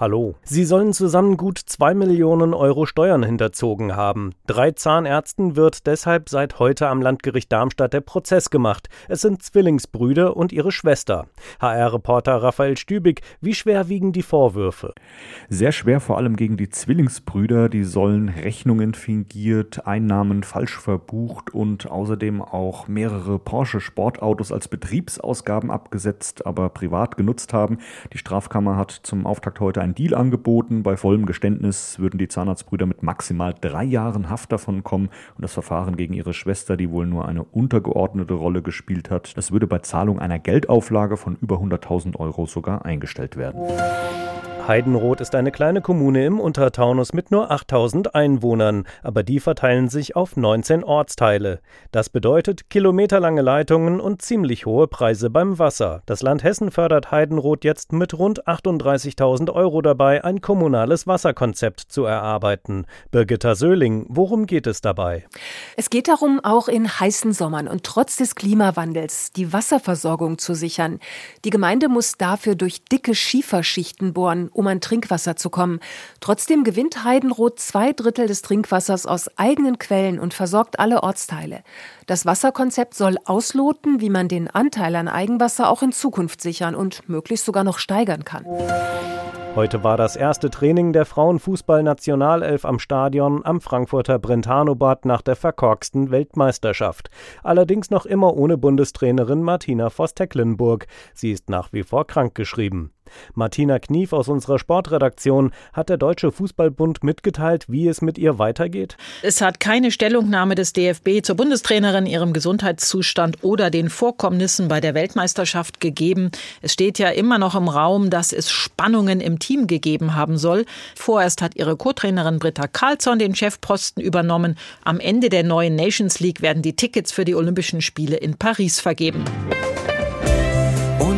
Hallo. Sie sollen zusammen gut zwei Millionen Euro Steuern hinterzogen haben. Drei Zahnärzten wird deshalb seit heute am Landgericht Darmstadt der Prozess gemacht. Es sind Zwillingsbrüder und ihre Schwester. HR-Reporter Raphael Stübig, wie schwer wiegen die Vorwürfe? Sehr schwer, vor allem gegen die Zwillingsbrüder. Die sollen Rechnungen fingiert, Einnahmen falsch verbucht und außerdem auch mehrere Porsche Sportautos als Betriebsausgaben abgesetzt, aber privat genutzt haben. Die Straf Strafkammer hat zum Auftakt heute einen Deal angeboten. Bei vollem Geständnis würden die Zahnarztbrüder mit maximal drei Jahren Haft davon kommen und das Verfahren gegen ihre Schwester, die wohl nur eine untergeordnete Rolle gespielt hat, das würde bei Zahlung einer Geldauflage von über 100.000 Euro sogar eingestellt werden. Heidenroth ist eine kleine Kommune im Untertaunus mit nur 8000 Einwohnern, aber die verteilen sich auf 19 Ortsteile. Das bedeutet kilometerlange Leitungen und ziemlich hohe Preise beim Wasser. Das Land Hessen fördert Heidenroth jetzt mit rund 38.000 Euro dabei, ein kommunales Wasserkonzept zu erarbeiten. Birgitta Söhling, worum geht es dabei? Es geht darum, auch in heißen Sommern und trotz des Klimawandels die Wasserversorgung zu sichern. Die Gemeinde muss dafür durch dicke Schieferschichten bohren, um an Trinkwasser zu kommen. Trotzdem gewinnt Heidenroth zwei Drittel des Trinkwassers aus eigenen Quellen und versorgt alle Ortsteile. Das Wasserkonzept soll ausloten, wie man den Anteil an Eigenwasser auch in Zukunft sichern und möglichst sogar noch steigern kann. Heute war das erste Training der Frauenfußball-Nationalelf am Stadion am Frankfurter Brentano-Bad nach der verkorksten Weltmeisterschaft. Allerdings noch immer ohne Bundestrainerin Martina Voss-Tecklenburg. Sie ist nach wie vor krankgeschrieben. Martina Knief aus unserer Sportredaktion hat der Deutsche Fußballbund mitgeteilt, wie es mit ihr weitergeht. Es hat keine Stellungnahme des DFB zur Bundestrainerin, ihrem Gesundheitszustand oder den Vorkommnissen bei der Weltmeisterschaft gegeben. Es steht ja immer noch im Raum, dass es Spannungen im Team gegeben haben soll. Vorerst hat ihre Co-Trainerin Britta Karlsson den Chefposten übernommen. Am Ende der neuen Nations League werden die Tickets für die Olympischen Spiele in Paris vergeben.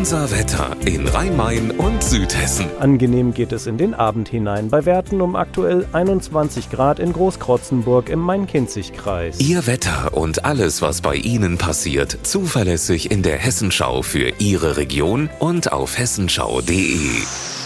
Unser Wetter in Rhein-Main und Südhessen. Angenehm geht es in den Abend hinein. Bei Werten um aktuell 21 Grad in Großkrotzenburg im Main-Kinzig-Kreis. Ihr Wetter und alles, was bei Ihnen passiert, zuverlässig in der Hessenschau für Ihre Region und auf hessenschau.de.